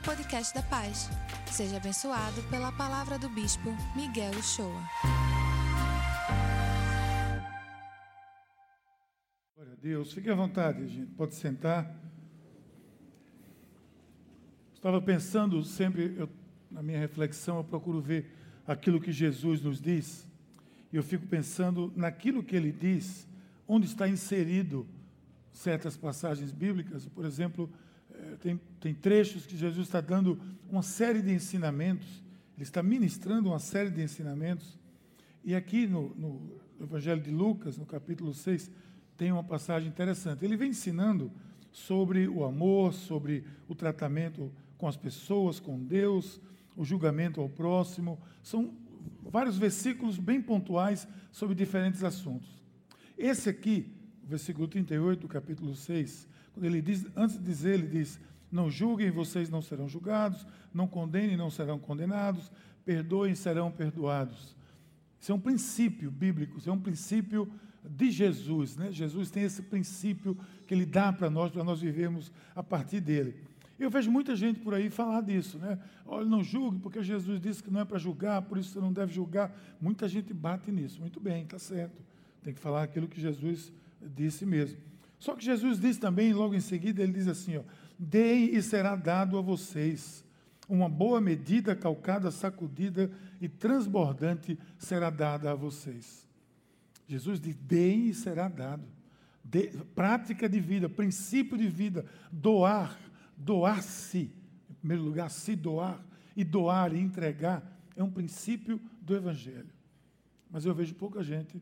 ao podcast da Paz. Seja abençoado pela palavra do Bispo Miguel Uchoa. Glória a Deus. Fique à vontade, gente. Pode sentar. Estava pensando sempre, eu, na minha reflexão, eu procuro ver aquilo que Jesus nos diz. E eu fico pensando naquilo que ele diz, onde está inserido certas passagens bíblicas. Por exemplo, tem, tem trechos que Jesus está dando uma série de ensinamentos, ele está ministrando uma série de ensinamentos. E aqui no, no Evangelho de Lucas, no capítulo 6, tem uma passagem interessante. Ele vem ensinando sobre o amor, sobre o tratamento com as pessoas, com Deus, o julgamento ao próximo. São vários versículos bem pontuais sobre diferentes assuntos. Esse aqui, versículo 38 do capítulo 6, quando ele diz, antes de dizer, ele diz: Não julguem, vocês não serão julgados, não condenem, não serão condenados, perdoem, serão perdoados. Isso é um princípio bíblico, isso é um princípio de Jesus. Né? Jesus tem esse princípio que ele dá para nós, para nós vivermos a partir dele. Eu vejo muita gente por aí falar disso, né? Olha, não julgue, porque Jesus disse que não é para julgar, por isso você não deve julgar. Muita gente bate nisso. Muito bem, está certo. Tem que falar aquilo que Jesus disse mesmo. Só que Jesus diz também, logo em seguida, ele diz assim: ó, Deem e será dado a vocês. Uma boa medida, calcada, sacudida e transbordante será dada a vocês. Jesus diz: deem e será dado. De, prática de vida, princípio de vida, doar, doar-se, em primeiro lugar, se doar, e doar e entregar, é um princípio do Evangelho. Mas eu vejo pouca gente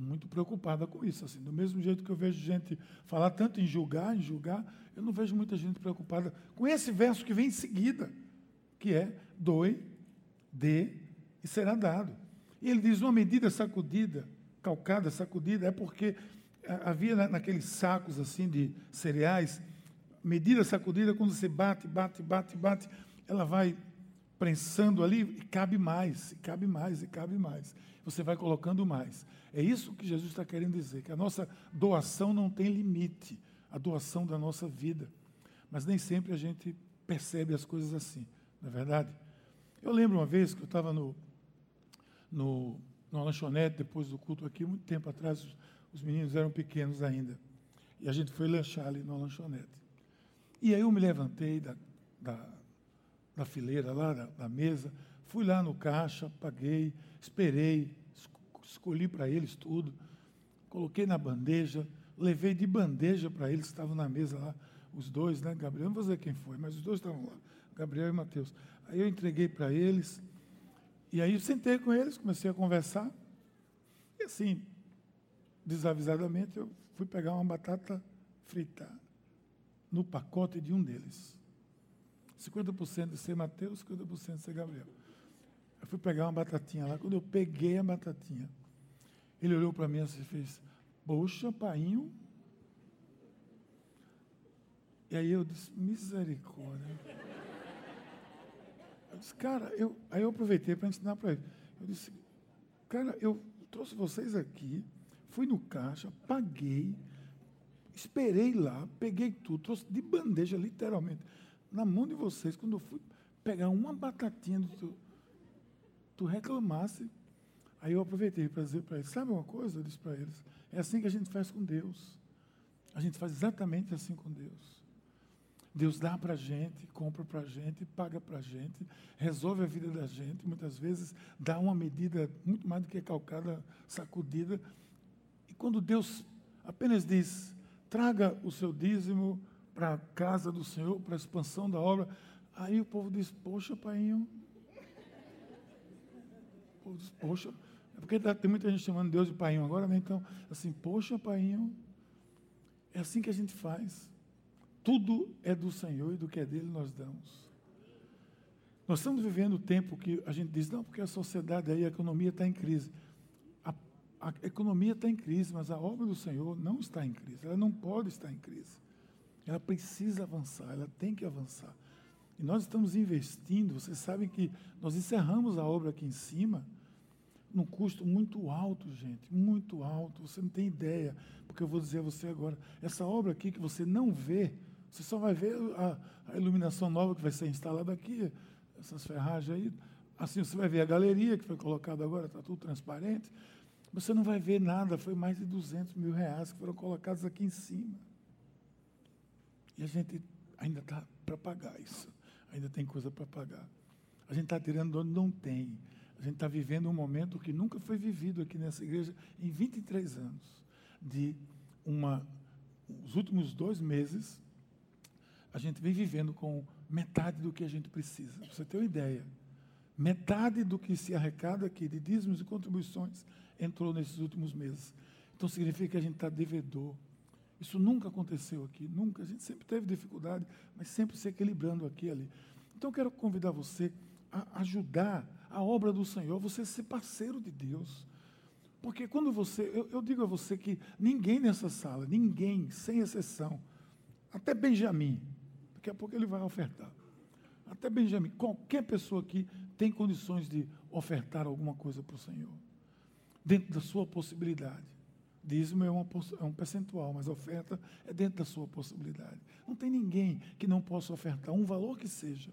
muito preocupada com isso. Assim, do mesmo jeito que eu vejo gente falar tanto em julgar, em julgar, eu não vejo muita gente preocupada com esse verso que vem em seguida, que é doe, dê e será dado. E ele diz uma medida sacudida, calcada, sacudida, é porque havia naqueles sacos assim de cereais, medida sacudida, quando você bate, bate, bate, bate, ela vai prensando ali e cabe mais, e cabe mais, e cabe mais. Você vai colocando mais. É isso que Jesus está querendo dizer, que a nossa doação não tem limite, a doação da nossa vida. Mas nem sempre a gente percebe as coisas assim, não é verdade? Eu lembro uma vez que eu estava no, no, numa lanchonete, depois do culto aqui, muito tempo atrás, os, os meninos eram pequenos ainda. E a gente foi lanchar ali na lanchonete. E aí eu me levantei da, da na fileira lá da, mesa, fui lá no caixa, paguei, esperei, escolhi para eles tudo, coloquei na bandeja, levei de bandeja para eles estavam na mesa lá, os dois, né? Gabriel, não vou dizer quem foi, mas os dois estavam lá, Gabriel e Mateus. Aí eu entreguei para eles, e aí eu sentei com eles, comecei a conversar, e assim, desavisadamente, eu fui pegar uma batata frita no pacote de um deles. 50% de ser Mateus, 50% de ser Gabriel. Eu fui pegar uma batatinha lá. Quando eu peguei a batatinha, ele olhou para mim assim e fez: Poxa, painho. E aí eu disse: Misericórdia. Eu disse: Cara, eu, aí eu aproveitei para ensinar para ele. Eu disse: Cara, eu trouxe vocês aqui, fui no caixa, paguei, esperei lá, peguei tudo, trouxe de bandeja, literalmente na mão de vocês, quando eu fui pegar uma batatinha tu, tu reclamasse. Aí eu aproveitei para dizer para eles, sabe uma coisa? Eu disse para eles, é assim que a gente faz com Deus. A gente faz exatamente assim com Deus. Deus dá para a gente, compra para a gente, paga para a gente, resolve a vida da gente, muitas vezes dá uma medida muito mais do que calcada, sacudida. E quando Deus apenas diz, traga o seu dízimo, para a casa do Senhor, para a expansão da obra. Aí o povo diz: Poxa, pai. O povo diz: Poxa. É porque tá, tem muita gente chamando Deus de pai agora, né? Então, assim, poxa, pai. É assim que a gente faz. Tudo é do Senhor e do que é dele nós damos. Nós estamos vivendo o tempo que a gente diz, não, porque a sociedade aí, a economia está em crise. A, a economia está em crise, mas a obra do Senhor não está em crise. Ela não pode estar em crise. Ela precisa avançar, ela tem que avançar. E nós estamos investindo, vocês sabem que nós encerramos a obra aqui em cima num custo muito alto, gente, muito alto. Você não tem ideia, porque eu vou dizer a você agora, essa obra aqui que você não vê Você só vai ver a, a iluminação nova que vai ser instalada aqui, essas ferragens aí. Assim, você vai ver a galeria que foi colocada agora, está tudo transparente. Você não vai ver nada, foi mais de 200 mil reais que foram colocados aqui em cima. E a gente ainda está para pagar isso. Ainda tem coisa para pagar. A gente está tirando de onde não tem. A gente está vivendo um momento que nunca foi vivido aqui nessa igreja em 23 anos. De uma. Os últimos dois meses, a gente vem vivendo com metade do que a gente precisa. Para você ter uma ideia. Metade do que se arrecada aqui de dízimos e contribuições entrou nesses últimos meses. Então significa que a gente está devedor. Isso nunca aconteceu aqui, nunca. A gente sempre teve dificuldade, mas sempre se equilibrando aqui e ali. Então quero convidar você a ajudar a obra do Senhor, você ser parceiro de Deus. Porque quando você, eu, eu digo a você que ninguém nessa sala, ninguém, sem exceção, até Benjamin, daqui a pouco ele vai ofertar. Até Benjamin, qualquer pessoa aqui tem condições de ofertar alguma coisa para o Senhor, dentro da sua possibilidade. Dízimo é, uma, é um percentual, mas a oferta é dentro da sua possibilidade. Não tem ninguém que não possa ofertar um valor que seja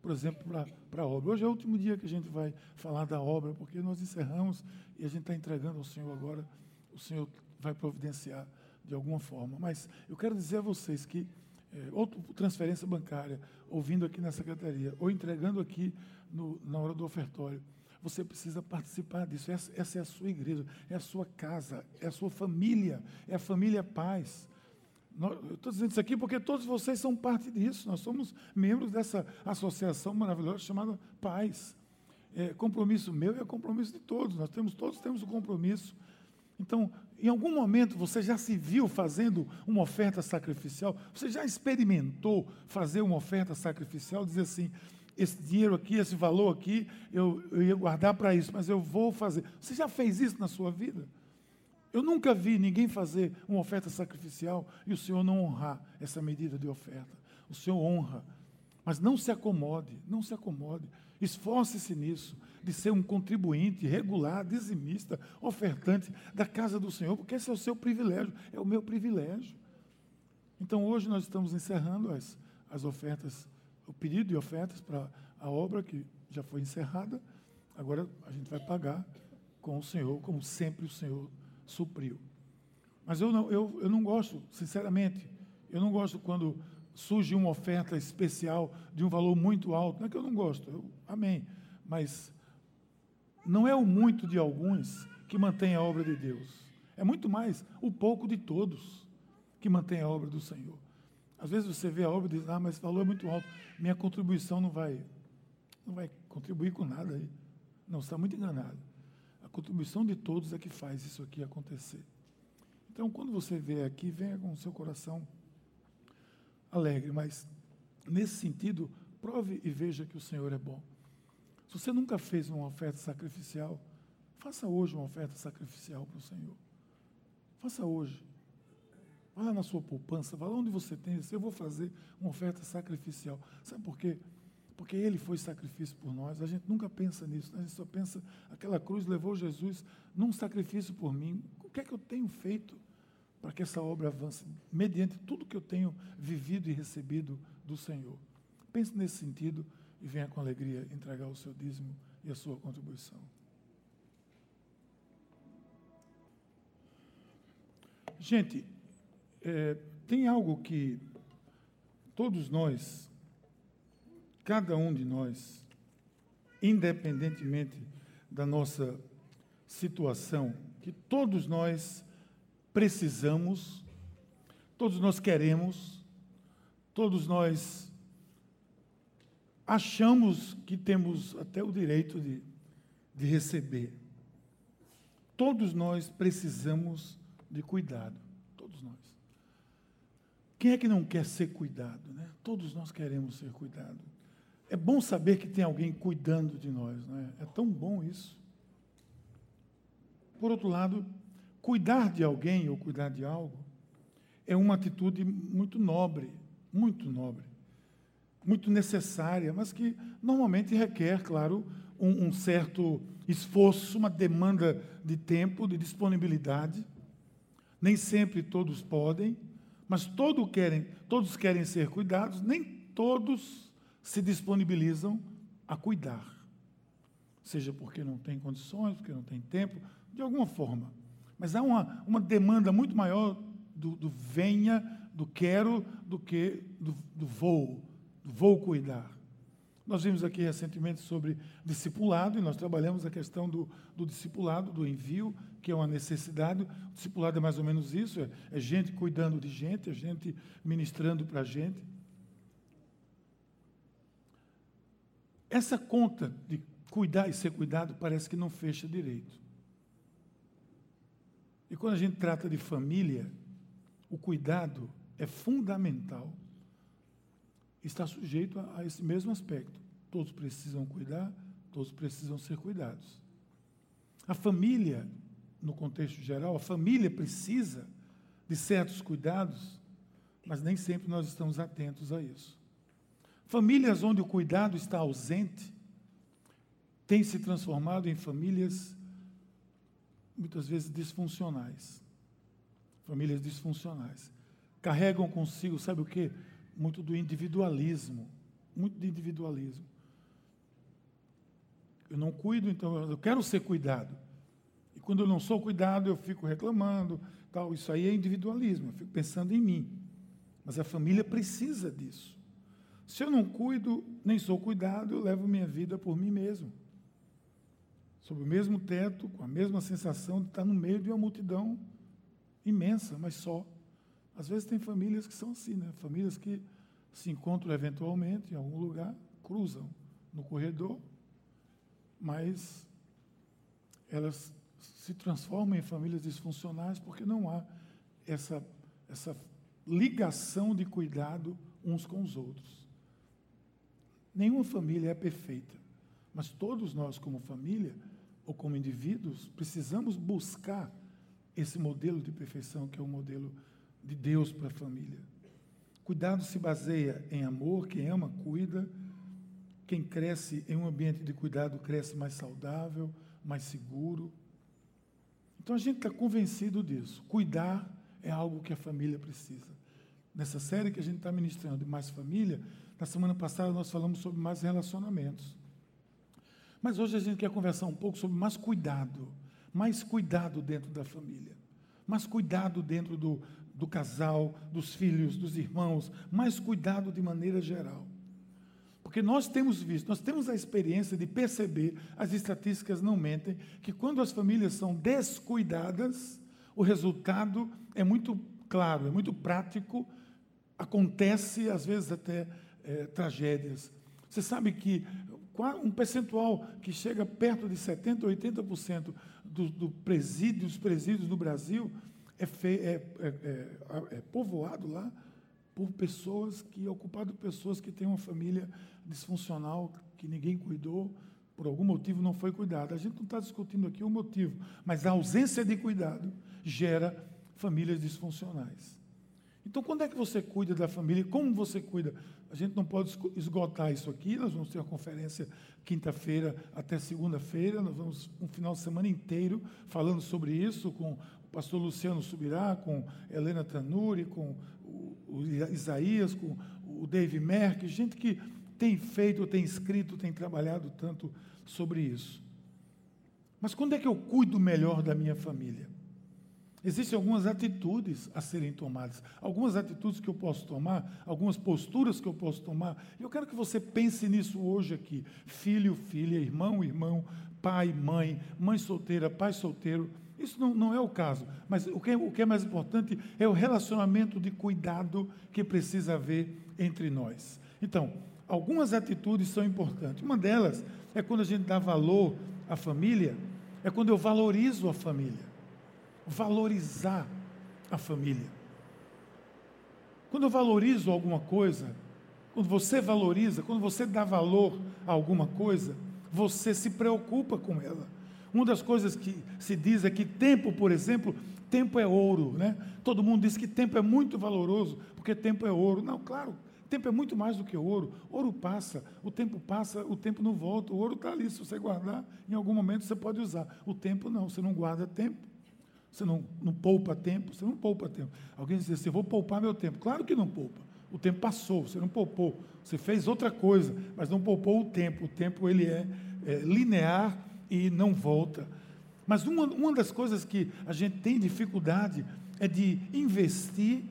por exemplo, para a obra. Hoje é o último dia que a gente vai falar da obra, porque nós encerramos e a gente está entregando ao Senhor agora. O Senhor vai providenciar de alguma forma. Mas eu quero dizer a vocês que, é, ou transferência bancária, ouvindo aqui na secretaria, ou entregando aqui no, na hora do ofertório, você precisa participar disso. Essa, essa é a sua igreja, é a sua casa, é a sua família, é a família paz. Eu estou dizendo isso aqui porque todos vocês são parte disso. Nós somos membros dessa associação maravilhosa chamada Paz. É compromisso meu e é compromisso de todos. Nós temos todos temos o um compromisso. Então, em algum momento você já se viu fazendo uma oferta sacrificial? Você já experimentou fazer uma oferta sacrificial? Dizer assim, esse dinheiro aqui, esse valor aqui, eu, eu ia guardar para isso, mas eu vou fazer. Você já fez isso na sua vida? Eu nunca vi ninguém fazer uma oferta sacrificial e o Senhor não honrar essa medida de oferta. O Senhor honra. Mas não se acomode, não se acomode. Esforce-se nisso, de ser um contribuinte regular, dizimista, ofertante da casa do Senhor, porque esse é o seu privilégio, é o meu privilégio. Então hoje nós estamos encerrando as, as ofertas, o pedido de ofertas para a obra que já foi encerrada. Agora a gente vai pagar com o Senhor, como sempre o Senhor supriu. Mas eu não, eu, eu não gosto, sinceramente, eu não gosto quando surge uma oferta especial de um valor muito alto. Não é que eu não gosto, eu, amém. Mas não é o muito de alguns que mantém a obra de Deus. É muito mais o pouco de todos que mantém a obra do Senhor. Às vezes você vê a obra e diz, ah, mas esse valor é muito alto, minha contribuição não vai, não vai contribuir com nada aí. Não, está muito enganado. A contribuição de todos é que faz isso aqui acontecer. Então, quando você vê aqui, venha com o seu coração alegre, mas nesse sentido, prove e veja que o Senhor é bom. Se você nunca fez uma oferta sacrificial, faça hoje uma oferta sacrificial para o Senhor. Faça hoje. Vá lá na sua poupança, vá lá onde você tem. Eu vou fazer uma oferta sacrificial. Sabe por quê? porque ele foi sacrifício por nós. A gente nunca pensa nisso, né? a gente só pensa, aquela cruz levou Jesus num sacrifício por mim. O que é que eu tenho feito para que essa obra avance, mediante tudo que eu tenho vivido e recebido do Senhor? Pense nesse sentido e venha com alegria entregar o seu dízimo e a sua contribuição. Gente, é, tem algo que todos nós cada um de nós, independentemente da nossa situação, que todos nós precisamos, todos nós queremos, todos nós achamos que temos até o direito de, de receber. Todos nós precisamos de cuidado. Quem é que não quer ser cuidado, né? Todos nós queremos ser cuidados. É bom saber que tem alguém cuidando de nós, não é? É tão bom isso. Por outro lado, cuidar de alguém ou cuidar de algo é uma atitude muito nobre, muito nobre, muito necessária, mas que normalmente requer, claro, um, um certo esforço, uma demanda de tempo, de disponibilidade. Nem sempre todos podem, Mas todos querem, todos querem ser cuidados, nem todos se disponibilizam a cuidar. Seja porque não tem condições, porque não tem tempo, de alguma forma. Mas há uma, uma demanda muito maior do, do venha, do quero, do que do, do vou, do vou cuidar. Nós vimos aqui recentemente sobre discipulado, e nós trabalhamos a questão do, do discipulado, do envio, que é uma necessidade. O discipulado é mais ou menos isso: é, é gente cuidando de gente, é gente ministrando para gente. Essa conta de cuidar e ser cuidado parece que não fecha direito. E quando a gente trata de família, o cuidado é fundamental está sujeito a, a esse mesmo aspecto. Todos precisam cuidar, todos precisam ser cuidados. A família, no contexto geral, a família precisa de certos cuidados, mas nem sempre nós estamos atentos a isso. Famílias onde o cuidado está ausente têm se transformado em famílias muitas vezes disfuncionais. Famílias disfuncionais. Carregam consigo, sabe o que? muito do individualismo, muito de individualismo. Eu não cuido, então eu quero ser cuidado. Quando eu não sou cuidado, eu fico reclamando, tal. Isso aí é individualismo, eu fico pensando em mim. Mas a família precisa disso. Se eu não cuido, nem sou cuidado, eu levo minha vida por mim mesmo. Sob o mesmo teto, com a mesma sensação de estar no meio de uma multidão imensa, mas só. Às vezes tem famílias que são assim, né? Famílias que se encontram eventualmente em algum lugar, cruzam no corredor, mas elas se transformam em famílias disfuncionais porque não há essa, essa ligação de cuidado uns com os outros. Nenhuma família é perfeita, mas todos nós, como família ou como indivíduos, precisamos buscar esse modelo de perfeição que é o modelo de Deus para a família. Cuidado se baseia em amor, quem ama, cuida. Quem cresce em um ambiente de cuidado cresce mais saudável, mais seguro. Então a gente está convencido disso. Cuidar é algo que a família precisa. Nessa série que a gente está ministrando de mais família, na semana passada nós falamos sobre mais relacionamentos. Mas hoje a gente quer conversar um pouco sobre mais cuidado, mais cuidado dentro da família, mais cuidado dentro do, do casal, dos filhos, dos irmãos, mais cuidado de maneira geral. Porque nós temos visto, nós temos a experiência de perceber, as estatísticas não mentem, que quando as famílias são descuidadas, o resultado é muito claro, é muito prático, acontece às vezes até é, tragédias. Você sabe que um percentual que chega perto de 70%, 80% do, do presídio, dos presídios no Brasil é, fe, é, é, é, é povoado lá por pessoas que, ocupado pessoas que têm uma família disfuncional, que ninguém cuidou, por algum motivo não foi cuidado. A gente não está discutindo aqui o motivo, mas a ausência de cuidado gera famílias disfuncionais. Então, quando é que você cuida da família? Como você cuida? A gente não pode esgotar isso aqui. Nós vamos ter uma conferência quinta-feira até segunda-feira. Nós vamos um final de semana inteiro falando sobre isso com pastor Luciano Subirá, com Helena Tanuri, com o, Isaías, com o Dave Merck, gente que tem feito, tem escrito, tem trabalhado tanto sobre isso. Mas quando é que eu cuido melhor da minha família? Existem algumas atitudes a serem tomadas, algumas atitudes que eu posso tomar, algumas posturas que eu posso tomar. Eu quero que você pense nisso hoje aqui. Filho, filha, irmão, irmão, pai, mãe, mãe solteira, pai solteiro isso não, não é o caso. Mas o que, o que é mais importante é o relacionamento de cuidado que precisa haver entre nós. Então, algumas atitudes são importantes. Uma delas é quando a gente dá valor à família, é quando eu valorizo a família. Valorizar a família. Quando eu valorizo alguma coisa, quando você valoriza, quando você dá valor a alguma coisa, você se preocupa com ela. Uma das coisas que se diz é que tempo, por exemplo, tempo é ouro, né? Todo mundo diz que tempo é muito valoroso, porque tempo é ouro. Não, claro, tempo é muito mais do que ouro. Ouro passa, o tempo passa, o tempo não volta. O ouro está ali, se você guardar, em algum momento você pode usar. O tempo não, você não guarda tempo. Você não, não poupa tempo? Você não poupa tempo. Alguém diz assim: vou poupar meu tempo. Claro que não poupa. O tempo passou, você não poupou. Você fez outra coisa, mas não poupou o tempo. O tempo ele é, é linear e não volta. Mas uma, uma das coisas que a gente tem dificuldade é de investir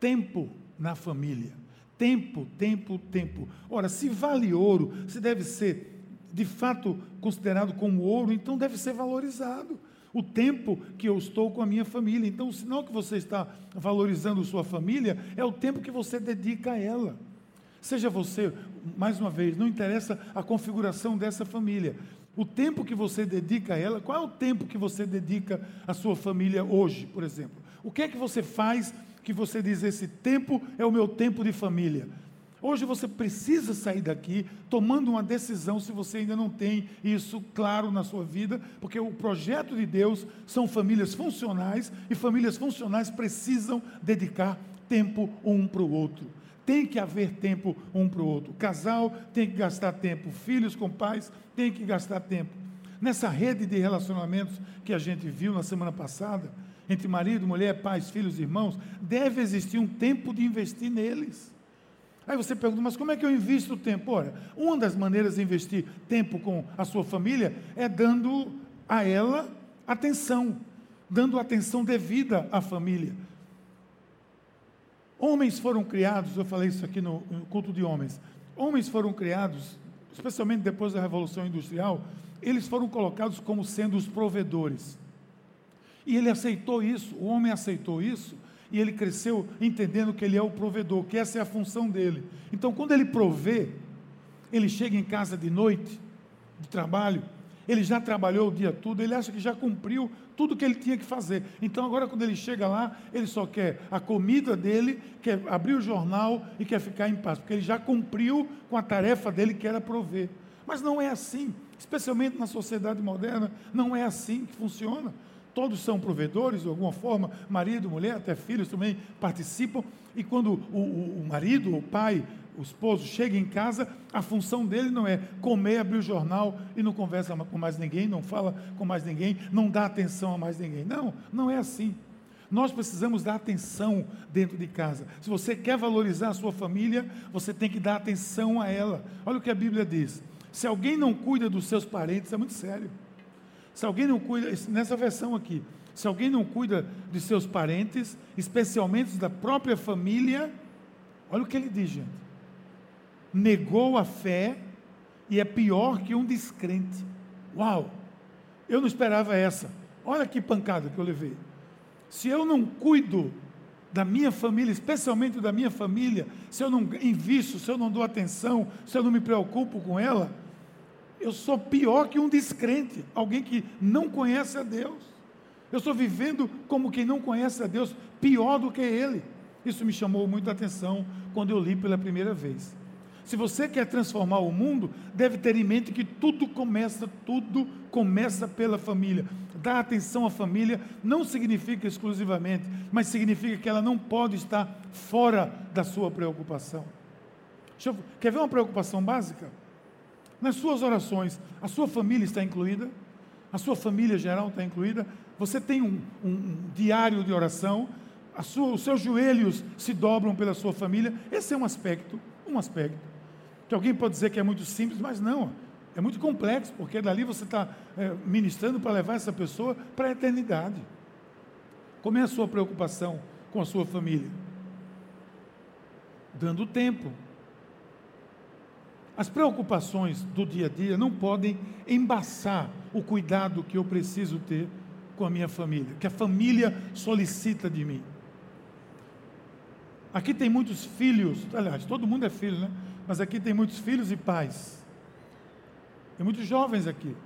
tempo na família. Tempo, tempo, tempo. Ora, se vale ouro, se deve ser de fato considerado como ouro, então deve ser valorizado. O tempo que eu estou com a minha família. Então, o sinal que você está valorizando sua família é o tempo que você dedica a ela. Seja você, mais uma vez, não interessa a configuração dessa família. O tempo que você dedica a ela, qual é o tempo que você dedica à sua família hoje, por exemplo? O que é que você faz que você diz: esse tempo é o meu tempo de família? Hoje você precisa sair daqui tomando uma decisão se você ainda não tem isso claro na sua vida, porque o projeto de Deus são famílias funcionais e famílias funcionais precisam dedicar tempo um para o outro. Tem que haver tempo um para o outro. Casal tem que gastar tempo, filhos com pais tem que gastar tempo. Nessa rede de relacionamentos que a gente viu na semana passada, entre marido, mulher, pais, filhos, irmãos, deve existir um tempo de investir neles. Aí você pergunta, mas como é que eu invisto tempo? Olha, uma das maneiras de investir tempo com a sua família é dando a ela atenção, dando atenção devida à família. Homens foram criados, eu falei isso aqui no, culto de homens. Homens foram criados, especialmente depois da Revolução Industrial, eles foram colocados como sendo os provedores. E ele aceitou isso, o homem aceitou isso, e ele cresceu entendendo que ele é o provedor, que essa é a função dele. Então, quando ele provê, ele chega em casa de noite, de trabalho, ele já trabalhou o dia todo, ele acha que já cumpriu tudo que ele tinha que fazer. Então, agora, quando ele chega lá, ele só quer a comida dele, quer abrir o jornal e quer ficar em paz, porque ele já cumpriu com a tarefa dele, que era prover. Mas não é assim, especialmente na sociedade moderna, não é assim que funciona. Todos são provedores de alguma forma, marido, mulher, até filhos também participam. E quando o, o, o marido, o pai, o esposo chega em casa, a função dele não é comer, abrir o jornal e não conversa com mais ninguém, não fala com mais ninguém, não dá atenção a mais ninguém. Não, não é assim. Nós precisamos dar atenção dentro de casa. Se você quer valorizar a sua família, você tem que dar atenção a ela. Olha o que a Bíblia diz. Se alguém não cuida dos seus parentes, é muito sério. Se alguém não cuida, nessa versão aqui, se alguém não cuida de seus parentes, especialmente da própria família, olha o que ele diz, gente. Negou a fé e é pior que um descrente. Uau! Eu não esperava essa. Olha que pancada que eu levei. Se eu não cuido da minha família, especialmente da minha família, se eu não invisto, se eu não dou atenção, se eu não me preocupo com ela, eu sou pior que um descrente, alguém que não conhece a Deus. Eu estou vivendo como quem não conhece a Deus, pior do que ele. Isso me chamou muita atenção quando eu li pela primeira vez. Se você quer transformar o mundo, deve ter em mente que tudo começa, tudo começa pela família. Dar atenção à família não significa exclusivamente, mas significa que ela não pode estar fora da sua preocupação. Eu, quer ver uma preocupação básica? nas suas orações, a sua família está incluída? A sua família geral está incluída? Você tem um, um, um diário de oração? Sua, os seus joelhos se dobram pela sua família? Esse é um aspecto, um aspecto. Que alguém pode dizer que é muito simples, mas não. É muito complexo, porque dali você está é, ministrando para levar essa pessoa para a eternidade. Como é a sua preocupação com a sua família? Dando tempo, as preocupações do dia a dia não podem embaçar o cuidado que eu preciso ter com a minha família, que a família solicita de mim. Aqui tem muitos filhos, aliás, todo mundo é filho, né? Mas aqui tem muitos filhos e pais. Tem muitos jovens aqui.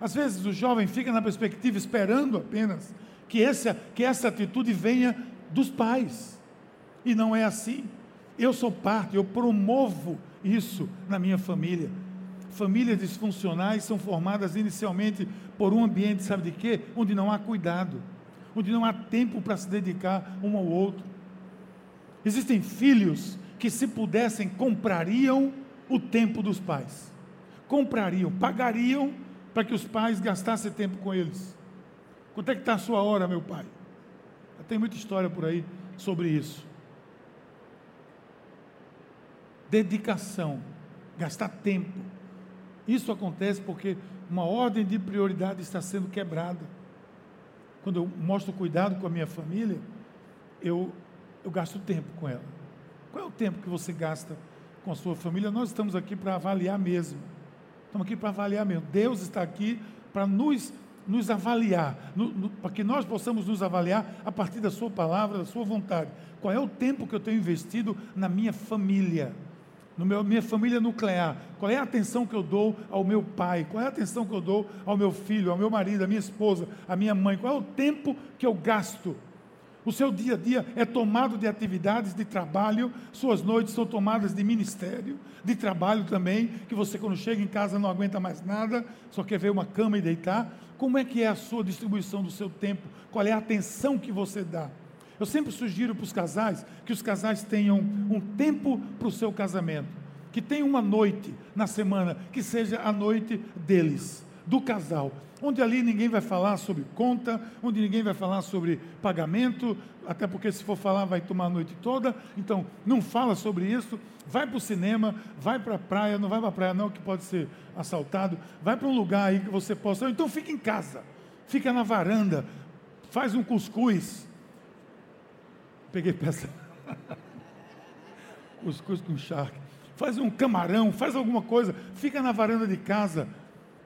Às vezes o jovem fica na perspectiva esperando apenas que essa, que essa atitude venha dos pais. E não é assim. Eu sou parte, eu promovo isso na minha família. Famílias disfuncionais são formadas inicialmente por um ambiente, sabe de quê? Onde não há cuidado, onde não há tempo para se dedicar um ao outro. Existem filhos que, se pudessem, comprariam o tempo dos pais. Comprariam, pagariam para que os pais gastassem tempo com eles. Quanto é que está a sua hora, meu pai? Tem muita história por aí sobre isso. Dedicação, gastar tempo. Isso acontece porque uma ordem de prioridade está sendo quebrada. Quando eu mostro cuidado com a minha família, eu, eu gasto tempo com ela. Qual é o tempo que você gasta com a sua família? Nós estamos aqui para avaliar mesmo. Estamos aqui para avaliar mesmo. Deus está aqui para nos, nos avaliar, no, no, para que nós possamos nos avaliar a partir da Sua palavra, da Sua vontade. Qual é o tempo que eu tenho investido na minha família? no meu, minha família nuclear, qual é a atenção que eu dou ao meu pai, qual é a atenção que eu dou ao meu filho, ao meu marido, à minha esposa, à minha mãe, qual é o tempo que eu gasto. O seu dia a dia é tomado de atividades de trabalho, suas noites são tomadas de ministério, de trabalho também, que você quando chega em casa não aguenta mais nada, só quer ver uma cama e deitar. Como é que é a sua distribuição do seu tempo? Qual é a atenção que você dá? Eu sempre sugiro para os casais que os casais tenham um tempo para o seu casamento, que tenham uma noite na semana que seja a noite deles, do casal, onde ali ninguém vai falar sobre conta, onde ninguém vai falar sobre pagamento, até porque se for falar vai tomar a noite toda, então não fala sobre isso, vai para o cinema, vai para a praia, não vai para a praia não, que pode ser assaltado, vai para um lugar aí que você possa, então fica em casa, fica na varanda, faz um cuscuz, Peguei peça. Cuscuz com charque. Faz um camarão, faz alguma coisa, fica na varanda de casa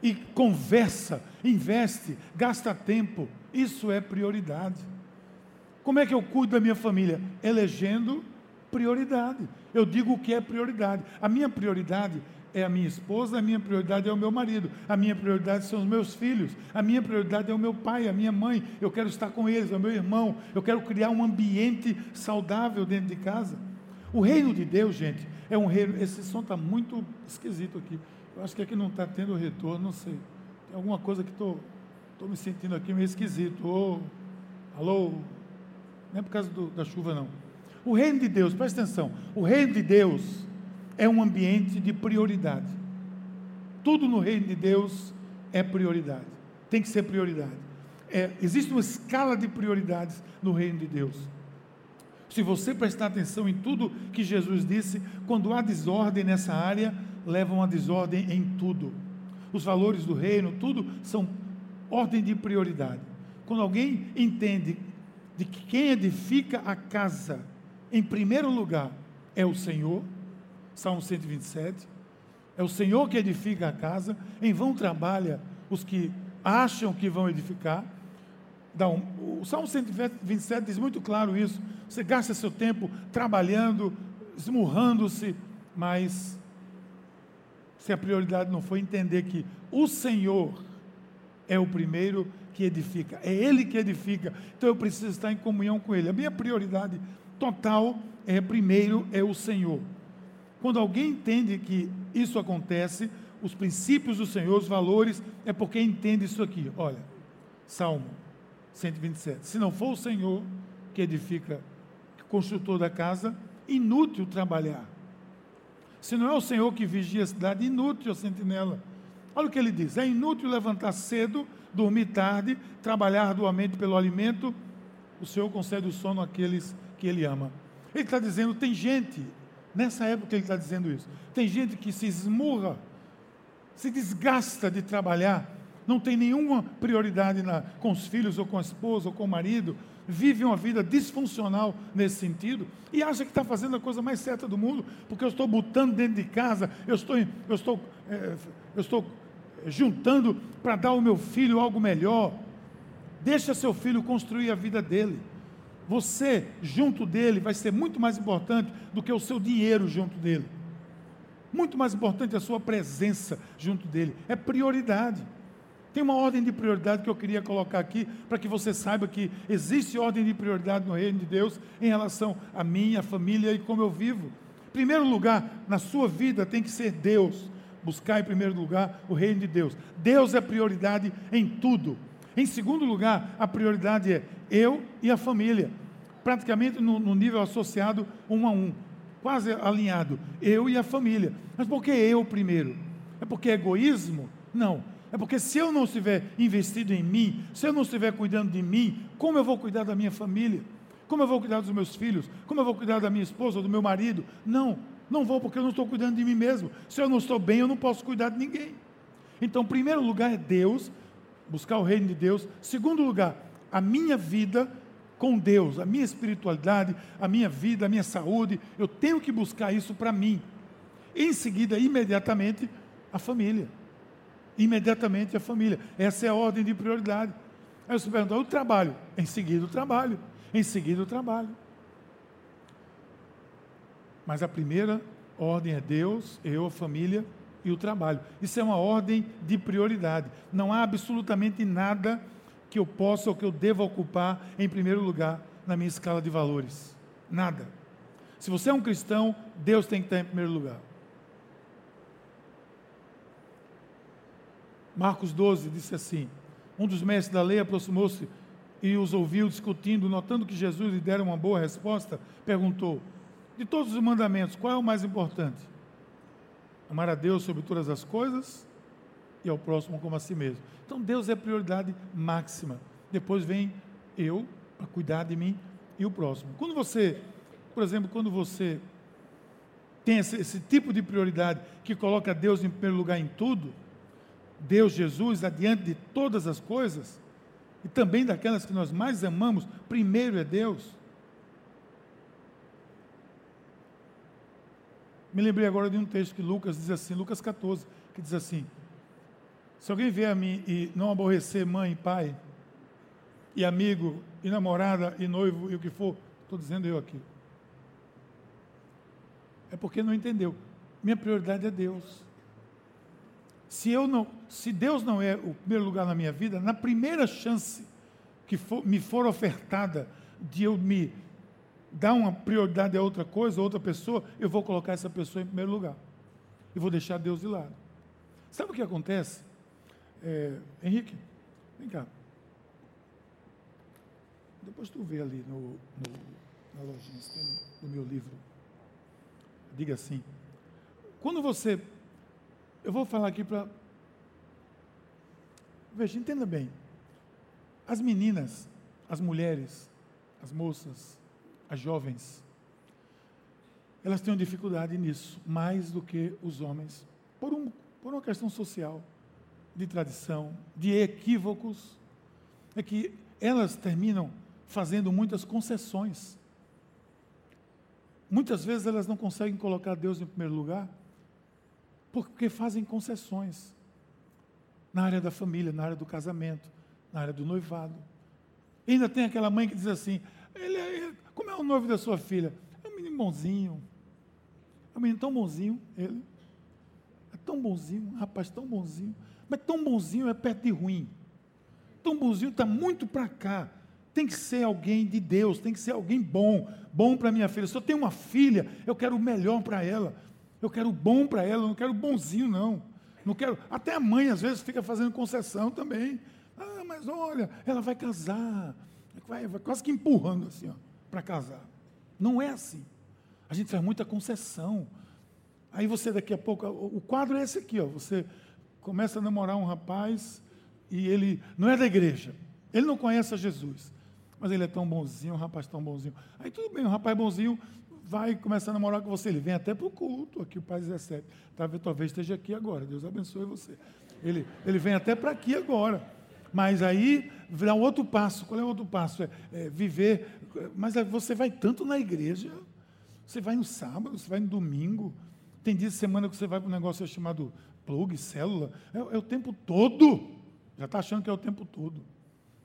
e conversa, investe, gasta tempo. Isso é prioridade. Como é que eu cuido da minha família? Elegendo prioridade. Eu digo o que é prioridade. A minha prioridade é a minha esposa, a minha prioridade é o meu marido, a minha prioridade são os meus filhos, a minha prioridade é o meu pai, a minha mãe, eu quero estar com eles, é o meu irmão, eu quero criar um ambiente saudável dentro de casa. O reino de Deus, gente, é um reino. Esse som está muito esquisito aqui. Eu acho que aqui não está tendo retorno, não sei. Tem alguma coisa que estou me sentindo aqui meio esquisito. Oh, alô? Não é por causa do, da chuva, não. O reino de Deus, presta atenção. O reino de Deus é um ambiente de prioridade. Tudo no reino de Deus é prioridade. Tem que ser prioridade. É, existe uma escala de prioridades no reino de Deus. Se você prestar atenção em tudo que Jesus disse, quando há desordem nessa área, levam a desordem em tudo. Os valores do reino, tudo são ordem de prioridade. Quando alguém entende de que quem edifica a casa, em primeiro lugar, é o Senhor, Salmo 127. É o Senhor que edifica a casa, em vão trabalha os que acham que vão edificar. Um, o Salmo 127 diz muito claro isso. Você gasta seu tempo trabalhando, esmurrando-se, mas se a prioridade não for entender que o Senhor é o primeiro que edifica, é Ele que edifica, então eu preciso estar em comunhão com Ele. A minha prioridade total é primeiro é o Senhor. Quando alguém entende que isso acontece, os princípios do Senhor, os valores, é porque entende isso aqui. Olha, Salmo 127. Se não for o Senhor que edifica, construtor da casa, inútil trabalhar. Se não é o Senhor que vigia a cidade, inútil a sentinela. Olha o que ele diz: é inútil levantar cedo, dormir tarde, trabalhar arduamente pelo alimento. O Senhor concede o sono àqueles que Ele ama. Ele está dizendo: tem gente Nessa época ele está dizendo isso. Tem gente que se esmurra, se desgasta de trabalhar, não tem nenhuma prioridade na, com os filhos, ou com a esposa, ou com o marido, vive uma vida disfuncional nesse sentido e acha que está fazendo a coisa mais certa do mundo, porque eu estou botando dentro de casa, eu estou, eu estou, é, eu estou juntando para dar ao meu filho algo melhor. Deixa seu filho construir a vida dele. Você, junto dele, vai ser muito mais importante do que o seu dinheiro junto dele. Muito mais importante a sua presença junto dele. É prioridade. Tem uma ordem de prioridade que eu queria colocar aqui, para que você saiba que existe ordem de prioridade no reino de Deus em relação a mim, a família e como eu vivo. Primeiro lugar, na sua vida tem que ser Deus. Buscar em primeiro lugar o reino de Deus. Deus é prioridade em tudo. Em segundo lugar, a prioridade é eu e a família. Praticamente no, no nível associado um a um, quase alinhado. Eu e a família. Mas por que eu primeiro? É porque é egoísmo? Não. É porque se eu não estiver investido em mim, se eu não estiver cuidando de mim, como eu vou cuidar da minha família? Como eu vou cuidar dos meus filhos? Como eu vou cuidar da minha esposa, do meu marido? Não, não vou porque eu não estou cuidando de mim mesmo. Se eu não estou bem, eu não posso cuidar de ninguém. Então, primeiro lugar é Deus, buscar o reino de Deus. Segundo lugar, a minha vida com Deus, a minha espiritualidade, a minha vida, a minha saúde. Eu tenho que buscar isso para mim. Em seguida, imediatamente, a família. Imediatamente a família. Essa é a ordem de prioridade. Aí você pergunta, o trabalho? Em seguida o trabalho. Em seguida o trabalho. Mas a primeira ordem é Deus, eu, a família e o trabalho. Isso é uma ordem de prioridade. Não há absolutamente nada que eu possa ou que eu deva ocupar em primeiro lugar na minha escala de valores. Nada. Se você é um cristão, Deus tem que estar em primeiro lugar. Marcos 12 disse assim: Um dos mestres da lei aproximou-se e os ouviu discutindo, notando que Jesus lhe dera uma boa resposta, perguntou: De todos os mandamentos, qual é o mais importante? Amar a Deus sobre todas as coisas e ao próximo como a si mesmo. Então Deus é prioridade máxima. Depois vem eu para cuidar de mim e o próximo. Quando você, por exemplo, quando você tem esse, esse tipo de prioridade que coloca Deus em primeiro lugar em tudo, Deus Jesus adiante de todas as coisas, e também daquelas que nós mais amamos, primeiro é Deus. Me lembrei agora de um texto que Lucas diz assim, Lucas 14, que diz assim: Se alguém vier a mim e não aborrecer mãe e pai, e amigo, e namorada, e noivo, e o que for, estou dizendo eu aqui. É porque não entendeu. Minha prioridade é Deus. Se, eu não, se Deus não é o primeiro lugar na minha vida, na primeira chance que for, me for ofertada de eu me dar uma prioridade a outra coisa, a outra pessoa, eu vou colocar essa pessoa em primeiro lugar. E vou deixar Deus de lado. Sabe o que acontece? É, Henrique, vem cá. Depois tu vê ali no, no, na lojinha, no meu livro. Diga assim. Quando você eu vou falar aqui para. Veja, entenda bem. As meninas, as mulheres, as moças, as jovens, elas têm dificuldade nisso, mais do que os homens, por, um, por uma questão social, de tradição, de equívocos, é que elas terminam fazendo muitas concessões. Muitas vezes elas não conseguem colocar Deus em primeiro lugar, porque fazem concessões na área da família, na área do casamento, na área do noivado. E ainda tem aquela mãe que diz assim: ele é, como é o noivo da sua filha? É um menino bonzinho. É um menino tão bonzinho, ele. É tão bonzinho, um rapaz tão bonzinho. Mas tão bonzinho é perto de ruim. Tão bonzinho está muito para cá. Tem que ser alguém de Deus, tem que ser alguém bom, bom para minha filha. Se eu tenho uma filha, eu quero o melhor para ela. Eu quero bom para ela, não quero bonzinho, não. Não quero. Até a mãe, às vezes, fica fazendo concessão também. Ah, mas olha, ela vai casar. Vai, vai quase que empurrando assim, ó, para casar. Não é assim. A gente faz muita concessão. Aí você, daqui a pouco, o quadro é esse aqui, ó. Você começa a namorar um rapaz e ele não é da igreja. Ele não conhece a Jesus. Mas ele é tão bonzinho, um rapaz tão bonzinho. Aí tudo bem, um rapaz bonzinho vai começar a namorar com você. Ele vem até para o culto, aqui o Pai 17. Talvez, talvez esteja aqui agora. Deus abençoe você. Ele, ele vem até para aqui agora. Mas aí dá um outro passo. Qual é o outro passo? É, é viver. Mas você vai tanto na igreja. Você vai no sábado, você vai no domingo. Tem dias de semana que você vai para um negócio chamado plug, célula. É, é o tempo todo. Já está achando que é o tempo todo.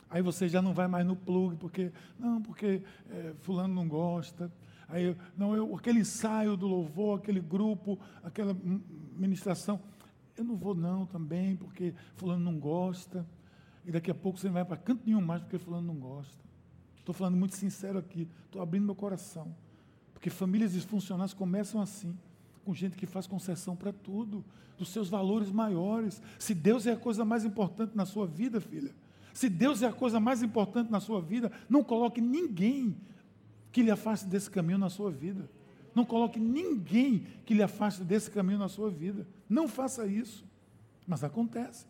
Aí você já não vai mais no plug, porque, não, porque é, fulano não gosta. Aí, não, eu, aquele ensaio do louvor, aquele grupo, aquela ministração, eu não vou não também, porque fulano não gosta. E daqui a pouco você não vai para canto nenhum mais, porque fulano não gosta. Estou falando muito sincero aqui, estou abrindo meu coração. Porque famílias disfuncionais começam assim, com gente que faz concessão para tudo, dos seus valores maiores. Se Deus é a coisa mais importante na sua vida, filha, se Deus é a coisa mais importante na sua vida, não coloque ninguém que lhe afaste desse caminho na sua vida. Não coloque ninguém que lhe afaste desse caminho na sua vida. Não faça isso. Mas acontece.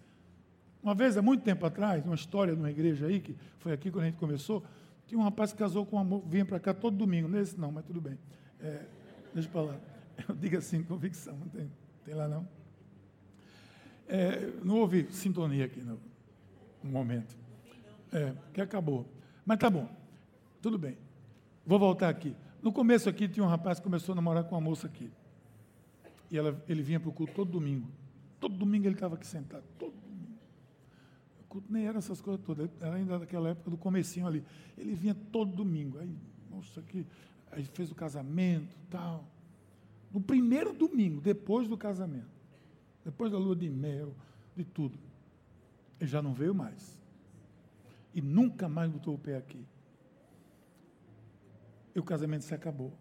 Uma vez, há muito tempo atrás, uma história numa igreja aí, que foi aqui quando a gente começou, tinha um rapaz que casou com uma moça, vinha para cá todo domingo. Nesse não, mas tudo bem. É, deixa para lá. Eu digo assim, convicção, não tem, tem lá não. É, não houve sintonia aqui no, no momento. É, que acabou. Mas tá bom, tudo bem. Vou voltar aqui. No começo aqui tinha um rapaz que começou a namorar com uma moça aqui. E ela, ele vinha para o culto todo domingo. Todo domingo ele estava aqui sentado, todo domingo. O culto nem era essas coisas todas, era ainda daquela época do comecinho ali. Ele vinha todo domingo. Aí, moça aqui, aí fez o casamento tal. No primeiro domingo, depois do casamento, depois da lua de mel, de tudo, ele já não veio mais. E nunca mais botou o pé aqui. E o casamento se acabou.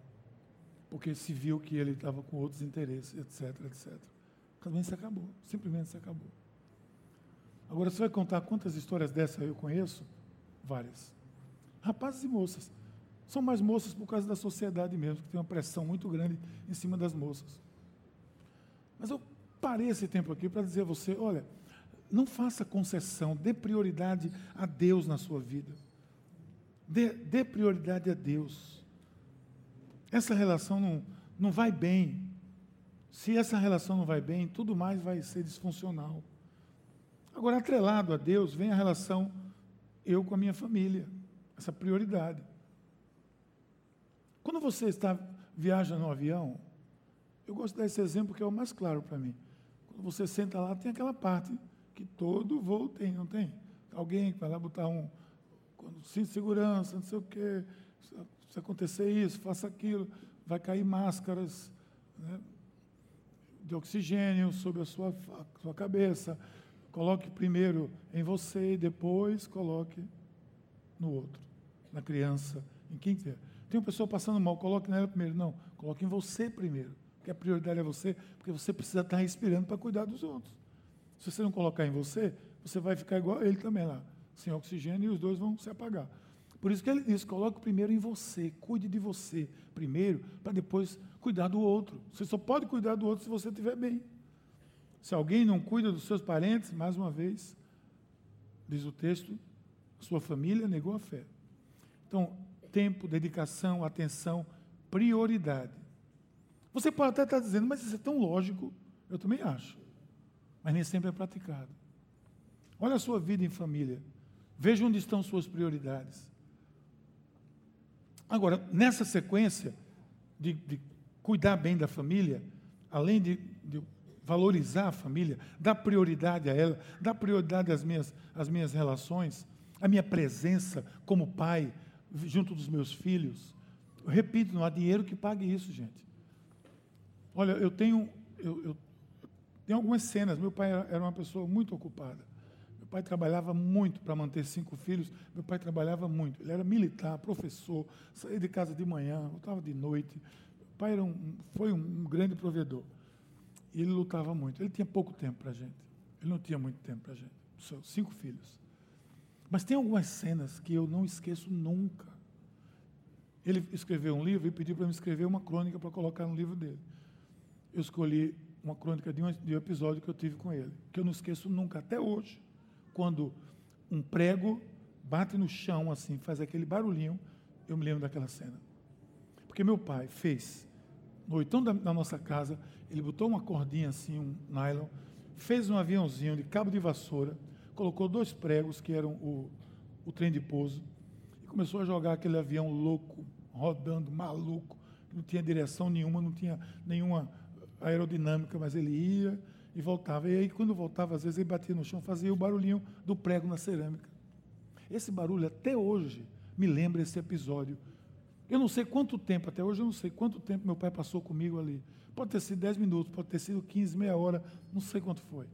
Porque se viu que ele estava com outros interesses, etc, etc. O casamento se acabou. Simplesmente se acabou. Agora, você vai contar quantas histórias dessa eu conheço? Várias. Rapazes e moças. São mais moças por causa da sociedade mesmo, que tem uma pressão muito grande em cima das moças. Mas eu parei esse tempo aqui para dizer a você: olha, não faça concessão, dê prioridade a Deus na sua vida. Dê, dê prioridade a Deus. Essa relação não, não vai bem. Se essa relação não vai bem, tudo mais vai ser disfuncional. Agora, atrelado a Deus, vem a relação eu com a minha família, essa prioridade. Quando você está viaja no avião, eu gosto de dar esse exemplo que é o mais claro para mim. Quando você senta lá, tem aquela parte que todo voo tem, não tem? Alguém que vai lá botar um cinto de segurança, não sei o quê, se acontecer isso, faça aquilo, vai cair máscaras né, de oxigênio sobre a sua, a sua cabeça. Coloque primeiro em você e depois coloque no outro, na criança, em quem quer. Tem uma pessoa passando mal, coloque nela primeiro. Não, coloque em você primeiro, porque a prioridade é você, porque você precisa estar respirando para cuidar dos outros. Se você não colocar em você, você vai ficar igual ele também lá, sem oxigênio, e os dois vão se apagar. Por isso que ele diz: coloque primeiro em você, cuide de você primeiro, para depois cuidar do outro. Você só pode cuidar do outro se você estiver bem. Se alguém não cuida dos seus parentes, mais uma vez, diz o texto, sua família negou a fé. Então, tempo, dedicação, atenção, prioridade. Você pode até estar dizendo, mas isso é tão lógico. Eu também acho. Mas nem sempre é praticado. Olha a sua vida em família. Veja onde estão suas prioridades. Agora, nessa sequência de, de cuidar bem da família, além de, de, valorizar a família, dar prioridade a ela, dar prioridade às minhas, às minhas relações, a minha presença como pai junto dos meus filhos. Eu repito, não há dinheiro que pague isso, gente. Olha, eu tenho, eu, eu tenho algumas cenas. Meu pai era uma pessoa muito ocupada. Meu pai trabalhava muito para manter cinco filhos. Meu pai trabalhava muito. Ele era militar, professor, saía de casa de manhã, voltava de noite. Meu pai era um, foi um, grande provedor. E ele lutava muito. Ele tinha pouco tempo para a gente. Ele não tinha muito tempo para a gente. Seus cinco filhos. Mas tem algumas cenas que eu não esqueço nunca. Ele escreveu um livro e pediu para me escrever uma crônica para colocar no livro dele. Eu escolhi uma crônica de um, de um episódio que eu tive com ele, que eu não esqueço nunca, até hoje quando um prego bate no chão assim, faz aquele barulhinho, eu me lembro daquela cena. Porque meu pai fez, no oitão da, da nossa casa, ele botou uma cordinha assim, um nylon, fez um aviãozinho de cabo de vassoura, colocou dois pregos, que eram o, o trem de pouso, e começou a jogar aquele avião louco, rodando, maluco, não tinha direção nenhuma, não tinha nenhuma aerodinâmica, mas ele ia, e voltava. E aí, quando voltava, às vezes ele batia no chão, fazia o barulhinho do prego na cerâmica. Esse barulho, até hoje, me lembra esse episódio. Eu não sei quanto tempo, até hoje eu não sei quanto tempo meu pai passou comigo ali. Pode ter sido 10 minutos, pode ter sido 15, meia hora, não sei quanto foi.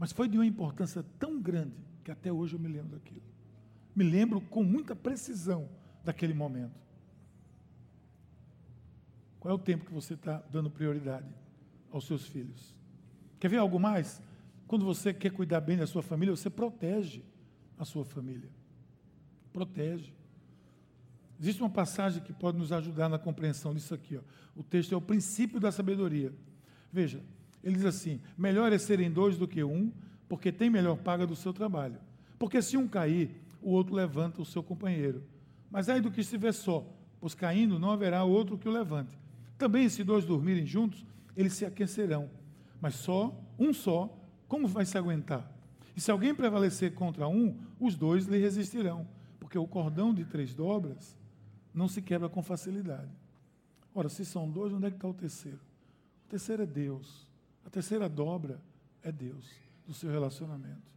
Mas foi de uma importância tão grande que até hoje eu me lembro daquilo. Me lembro com muita precisão daquele momento. Qual é o tempo que você está dando prioridade aos seus filhos? Quer ver algo mais? Quando você quer cuidar bem da sua família, você protege a sua família. Protege. Existe uma passagem que pode nos ajudar na compreensão disso aqui. Ó. O texto é o princípio da sabedoria. Veja, ele diz assim: melhor é serem dois do que um, porque tem melhor paga do seu trabalho. Porque se um cair, o outro levanta o seu companheiro. Mas aí do que estiver só, pois caindo não haverá outro que o levante. Também, se dois dormirem juntos, eles se aquecerão. Mas só, um só, como vai se aguentar? E se alguém prevalecer contra um, os dois lhe resistirão. Porque o cordão de três dobras não se quebra com facilidade. Ora, se são dois, onde é que está o terceiro? O terceiro é Deus. A terceira dobra é Deus, do seu relacionamento.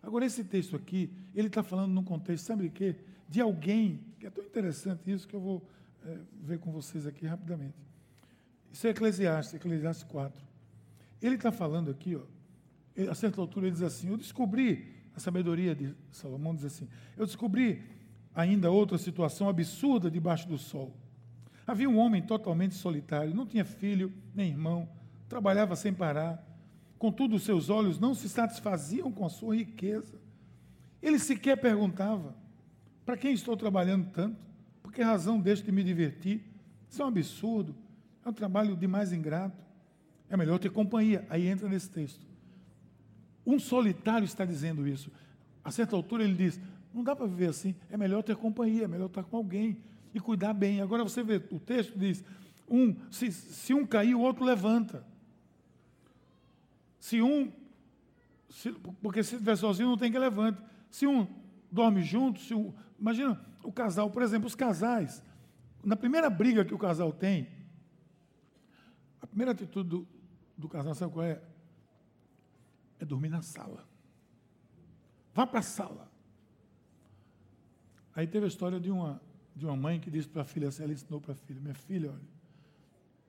Agora, esse texto aqui, ele está falando num contexto, sabe de quê? De alguém, que é tão interessante isso que eu vou é, ver com vocês aqui rapidamente. Isso é Eclesiastes, Eclesiastes 4. Ele está falando aqui, ó, a certa altura ele diz assim: Eu descobri, a sabedoria de Salomão diz assim: Eu descobri ainda outra situação absurda debaixo do sol. Havia um homem totalmente solitário, não tinha filho nem irmão, trabalhava sem parar. Contudo, seus olhos não se satisfaziam com a sua riqueza. Ele sequer perguntava: Para quem estou trabalhando tanto? Por que razão deixo de me divertir? Isso é um absurdo. É um trabalho demais ingrato. É melhor ter companhia. Aí entra nesse texto. Um solitário está dizendo isso. A certa altura ele diz: não dá para viver assim, é melhor ter companhia, é melhor estar com alguém e cuidar bem. Agora você vê, o texto diz: um, se, se um cair, o outro levanta. Se um, se, porque se estiver sozinho não tem que levantar. Se um dorme junto, se um, imagina o casal, por exemplo, os casais, na primeira briga que o casal tem, a primeira atitude do, do casal, sabe qual é? é dormir na sala. Vá para a sala. Aí teve a história de uma, de uma mãe que disse para a filha, assim, ela ensinou para a filha, minha filha, olha,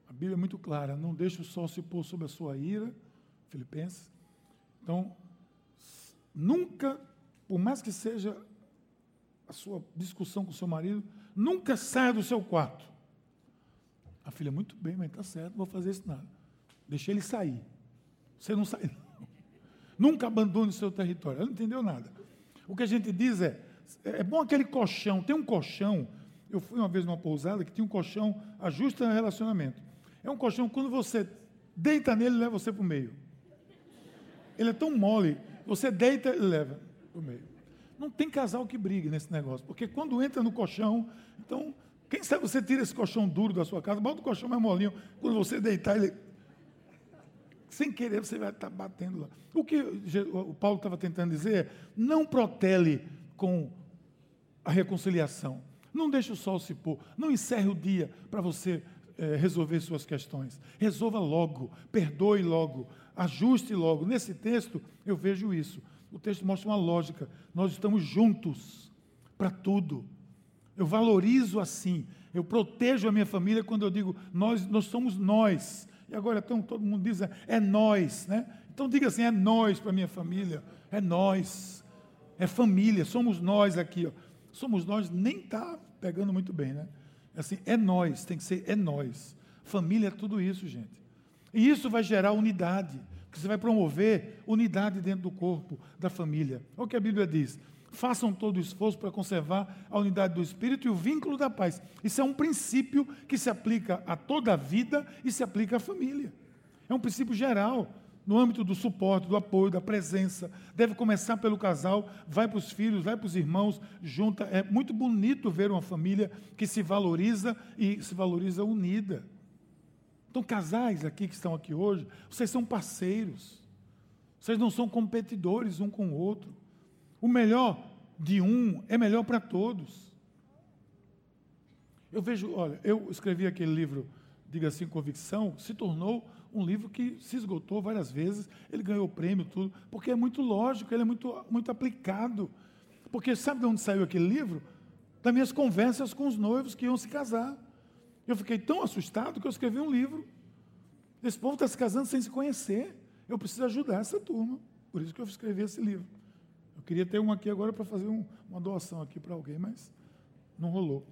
a Bíblia é muito clara, não deixe o sol se pôr sobre a sua ira, Filipenses. Então, nunca, por mais que seja a sua discussão com o seu marido, nunca saia do seu quarto. A filha, muito bem, mas está certo, não vou fazer isso nada. Deixei ele sair. Você não sai, Nunca abandone o seu território. Ela não entendeu nada. O que a gente diz é: é bom aquele colchão. Tem um colchão. Eu fui uma vez numa pousada que tinha um colchão ajusta relacionamento. É um colchão, quando você deita nele, leva você para o meio. Ele é tão mole, você deita e leva para o meio. Não tem casal que brigue nesse negócio, porque quando entra no colchão, então, quem sabe você tira esse colchão duro da sua casa, bota o colchão mais molinho, quando você deitar, ele sem querer você vai estar batendo lá. O que o Paulo estava tentando dizer é: não protele com a reconciliação. Não deixe o sol se pôr. Não encerre o dia para você é, resolver suas questões. Resolva logo, perdoe logo, ajuste logo. Nesse texto eu vejo isso. O texto mostra uma lógica. Nós estamos juntos para tudo. Eu valorizo assim. Eu protejo a minha família quando eu digo nós, nós somos nós. E agora então, todo mundo diz, é nós, né? Então diga assim, é nós para minha família, é nós, é família, somos nós aqui, ó. Somos nós, nem está pegando muito bem, né? É assim, é nós, tem que ser é nós. Família é tudo isso, gente. E isso vai gerar unidade, porque você vai promover unidade dentro do corpo da família. Olha o que a Bíblia diz façam todo o esforço para conservar a unidade do espírito e o vínculo da paz. Isso é um princípio que se aplica a toda a vida e se aplica à família. É um princípio geral no âmbito do suporte, do apoio, da presença. Deve começar pelo casal, vai para os filhos, vai para os irmãos, junta. É muito bonito ver uma família que se valoriza e se valoriza unida. Então, casais aqui que estão aqui hoje, vocês são parceiros. Vocês não são competidores um com o outro. O melhor de um é melhor para todos. Eu vejo, olha, eu escrevi aquele livro, diga assim, Convicção, se tornou um livro que se esgotou várias vezes, ele ganhou prêmio, tudo, porque é muito lógico, ele é muito, muito aplicado. Porque sabe de onde saiu aquele livro? Das minhas conversas com os noivos que iam se casar. Eu fiquei tão assustado que eu escrevi um livro. Esse povo está se casando sem se conhecer. Eu preciso ajudar essa turma. Por isso que eu escrevi esse livro. Eu queria ter um aqui agora para fazer um, uma doação aqui para alguém, mas não rolou.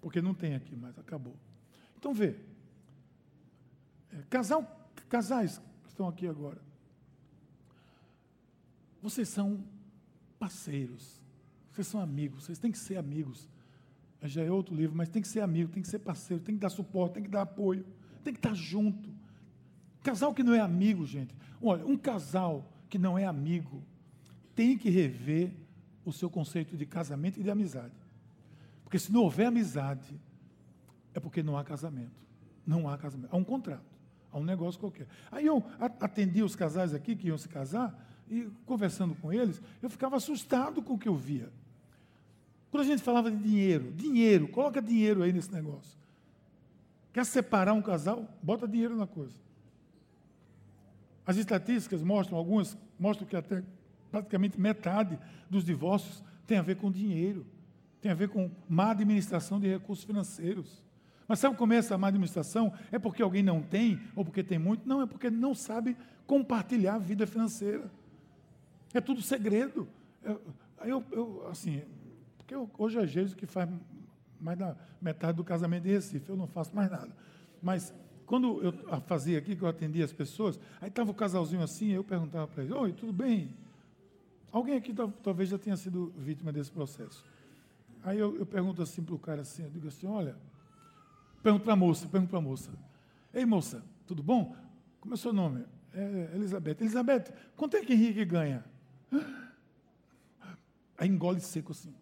Porque não tem aqui mais, acabou. Então vê. É, casal, casais que estão aqui agora. Vocês são parceiros. Vocês são amigos. Vocês têm que ser amigos. Já é outro livro, mas tem que ser amigo, tem que ser parceiro, tem que dar suporte, tem que dar apoio, tem que estar junto. Casal que não é amigo, gente. Olha, um casal que não é amigo, tem que rever o seu conceito de casamento e de amizade. Porque se não houver amizade, é porque não há casamento. Não há casamento. Há um contrato, há um negócio qualquer. Aí eu atendi os casais aqui que iam se casar, e conversando com eles, eu ficava assustado com o que eu via. Quando a gente falava de dinheiro, dinheiro, coloca dinheiro aí nesse negócio. Quer separar um casal? Bota dinheiro na coisa. As estatísticas mostram, algumas mostram que até praticamente metade dos divórcios tem a ver com dinheiro, tem a ver com má administração de recursos financeiros. Mas sabe como é essa má administração? É porque alguém não tem, ou porque tem muito? Não, é porque não sabe compartilhar a vida financeira. É tudo segredo. Eu, eu, eu assim, porque eu, hoje é Jesus que faz mais da metade do casamento de Recife, eu não faço mais nada. Mas quando eu fazia aqui, que eu atendia as pessoas, aí estava o casalzinho assim, eu perguntava para eles, oi, tudo bem? Alguém aqui talvez já tenha sido vítima desse processo. Aí eu, eu pergunto assim para o cara assim, eu digo assim, olha, pergunto para a moça, pergunto para a moça, ei moça, tudo bom? Como é o seu nome? É Elizabeth. Elizabeth, quanto é que Henrique ganha? Aí engole seco assim.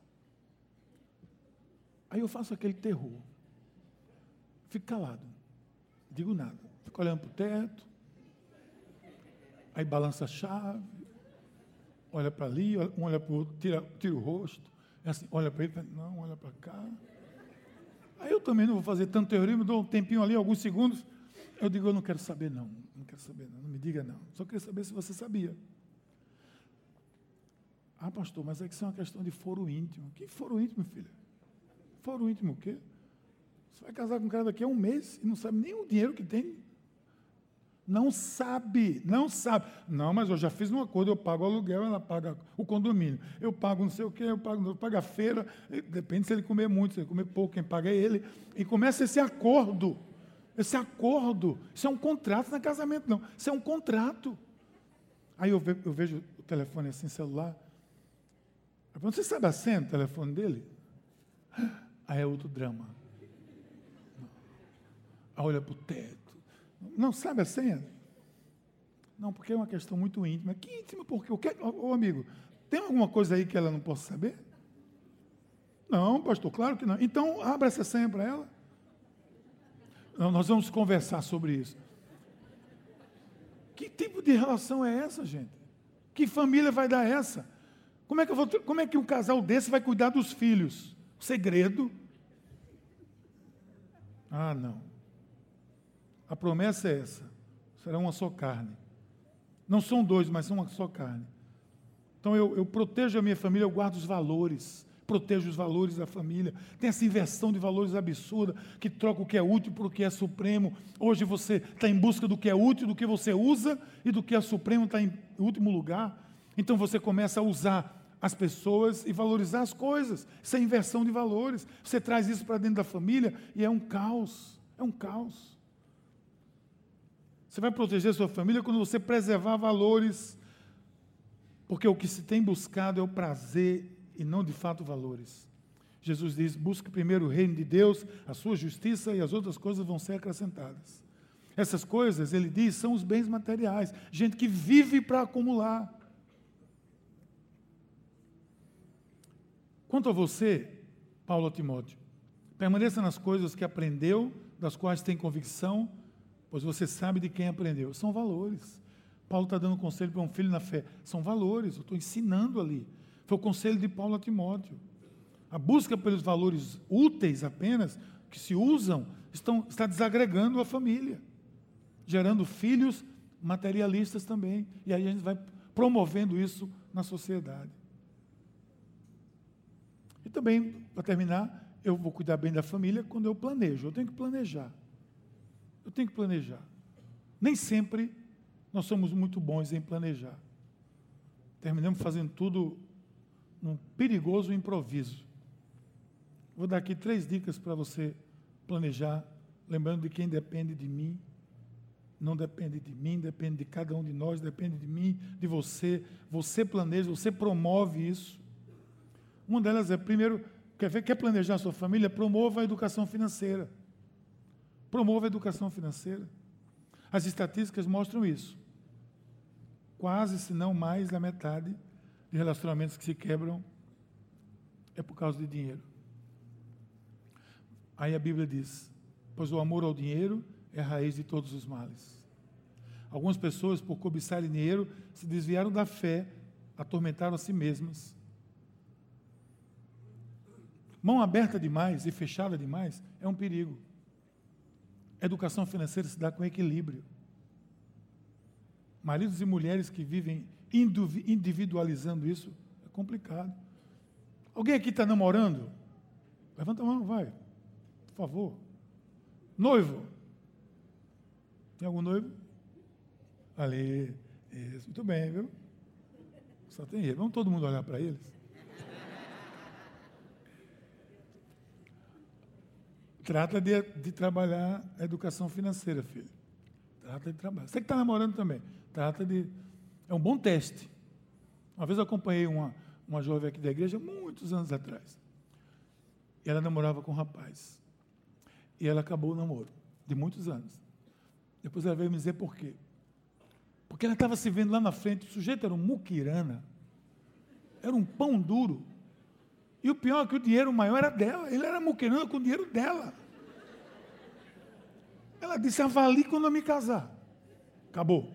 Aí eu faço aquele terror. Fico calado. Digo nada. Fico olhando para o teto. Aí balança a chave. Olha para ali, um olha para o outro, tira, tira o rosto. É assim, olha para ele, não, olha para cá. Aí eu também não vou fazer tanto terrorismo, dou um tempinho ali, alguns segundos. Eu digo, eu não quero saber não, não quero saber não, não me diga não. Só queria saber se você sabia. Ah, pastor, mas é que isso é uma questão de foro íntimo. Que foro íntimo, filha? Foro íntimo o quê? Você vai casar com um cara daqui a um mês e não sabe nem o dinheiro que tem. Não sabe, não sabe. Não, mas eu já fiz um acordo, eu pago o aluguel, ela paga o condomínio. Eu pago não sei o quê, eu pago, eu pago a feira. Depende se ele comer muito, se ele comer pouco, quem paga é ele. E começa esse acordo. Esse acordo. Isso é um contrato, não é casamento, não. Isso é um contrato. Aí eu, ve, eu vejo o telefone assim, celular. Você sabe a senha do telefone dele? Aí é outro drama. Aí olha para o teto. Não sabe a senha? Não, porque é uma questão muito íntima. Que íntima? Porque o que? Ô amigo, tem alguma coisa aí que ela não possa saber? Não, pastor, claro que não. Então, abra essa senha para ela. Não, nós vamos conversar sobre isso. Que tipo de relação é essa, gente? Que família vai dar essa? Como é que, eu vou, como é que um casal desse vai cuidar dos filhos? Segredo. Ah, não. A promessa é essa: será uma só carne. Não são dois, mas são uma só carne. Então eu, eu protejo a minha família, eu guardo os valores, protejo os valores da família. Tem essa inversão de valores absurda, que troca o que é útil por o que é supremo. Hoje você está em busca do que é útil, do que você usa, e do que é supremo está em último lugar. Então você começa a usar as pessoas e valorizar as coisas. Isso é inversão de valores. Você traz isso para dentro da família e é um caos. É um caos. Você vai proteger sua família quando você preservar valores, porque o que se tem buscado é o prazer e não de fato valores. Jesus diz: busque primeiro o reino de Deus, a sua justiça e as outras coisas vão ser acrescentadas. Essas coisas, ele diz, são os bens materiais. Gente que vive para acumular. Quanto a você, Paulo Timóteo, permaneça nas coisas que aprendeu, das quais tem convicção, pois você sabe de quem aprendeu. São valores. Paulo está dando conselho para um filho na fé. São valores, eu estou ensinando ali. Foi o conselho de Paulo a Timóteo. A busca pelos valores úteis apenas, que se usam, estão, está desagregando a família, gerando filhos materialistas também. E aí a gente vai promovendo isso na sociedade. E também, para terminar, eu vou cuidar bem da família quando eu planejo. Eu tenho que planejar. Eu tenho que planejar. Nem sempre nós somos muito bons em planejar. Terminamos fazendo tudo num perigoso improviso. Vou dar aqui três dicas para você planejar, lembrando de quem depende de mim. Não depende de mim, depende de cada um de nós, depende de mim, de você. Você planeja, você promove isso. Uma delas é, primeiro, quer, ver, quer planejar a sua família? Promova a educação financeira. Promova a educação financeira. As estatísticas mostram isso. quase, se não mais, da metade de relacionamentos que se quebram é por causa de dinheiro. Aí a Bíblia diz: Pois o amor ao dinheiro é a raiz de todos os males. Algumas pessoas, por cobiçarem dinheiro, se desviaram da fé, atormentaram a si mesmas. Mão aberta demais e fechada demais é um perigo. Educação financeira se dá com equilíbrio. Maridos e mulheres que vivem individualizando isso é complicado. Alguém aqui está namorando? Levanta a mão, vai. Por favor. Noivo. Tem algum noivo? Ali. Isso, muito bem, viu? Só tem ele. Vamos todo mundo olhar para eles. Trata de, de, trabalhar a educação financeira, filho. Trata de trabalhar. Você que está namorando também. Trata de. É um bom teste. Uma vez eu acompanhei uma, uma jovem aqui da igreja, muitos anos atrás. E ela namorava com um rapaz. E ela acabou o namoro, de muitos anos. Depois ela veio me dizer por quê. Porque ela estava se vendo lá na frente, o sujeito era um muquirana, era um pão duro. E o pior é que o dinheiro maior era dela, ele era muquirana com o dinheiro dela. Ela disse: avalie quando eu me casar. Acabou.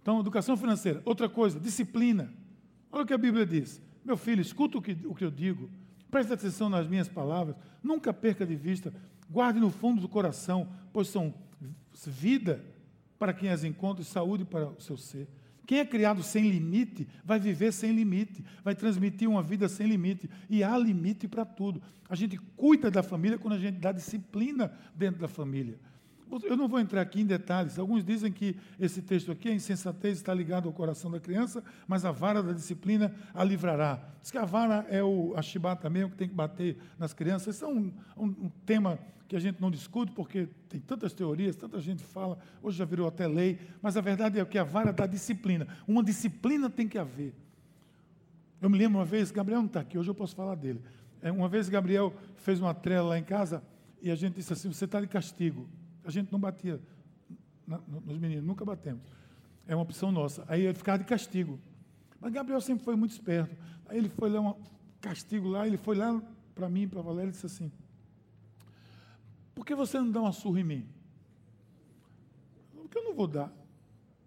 Então, educação financeira. Outra coisa, disciplina. Olha o que a Bíblia diz. Meu filho, escuta o que, o que eu digo. Preste atenção nas minhas palavras, nunca perca de vista, guarde no fundo do coração, pois são vida para quem as encontra e saúde para o seu ser. Quem é criado sem limite vai viver sem limite, vai transmitir uma vida sem limite. E há limite para tudo. A gente cuida da família quando a gente dá disciplina dentro da família. Eu não vou entrar aqui em detalhes. Alguns dizem que esse texto aqui, a insensatez está ligada ao coração da criança, mas a vara da disciplina a livrará. Diz que a vara é o, a chibata mesmo que tem que bater nas crianças. Isso é um, um, um tema que a gente não discute, porque tem tantas teorias, tanta gente fala, hoje já virou até lei, mas a verdade é que a vara da disciplina. Uma disciplina tem que haver. Eu me lembro uma vez, Gabriel não está aqui, hoje eu posso falar dele. É, uma vez Gabriel fez uma trela lá em casa e a gente disse assim: você está de castigo. A gente não batia na, nos meninos, nunca batemos. É uma opção nossa. Aí ele ficava de castigo. Mas Gabriel sempre foi muito esperto. Aí ele foi lá, um castigo lá, ele foi lá para mim, para Valéria, e disse assim: Por que você não dá uma surra em mim? Porque eu não vou dar.